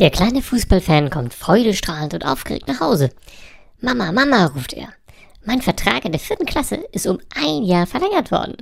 Der kleine Fußballfan kommt freudestrahlend und aufgeregt nach Hause. Mama, Mama, ruft er. Mein Vertrag in der vierten Klasse ist um ein Jahr verlängert worden.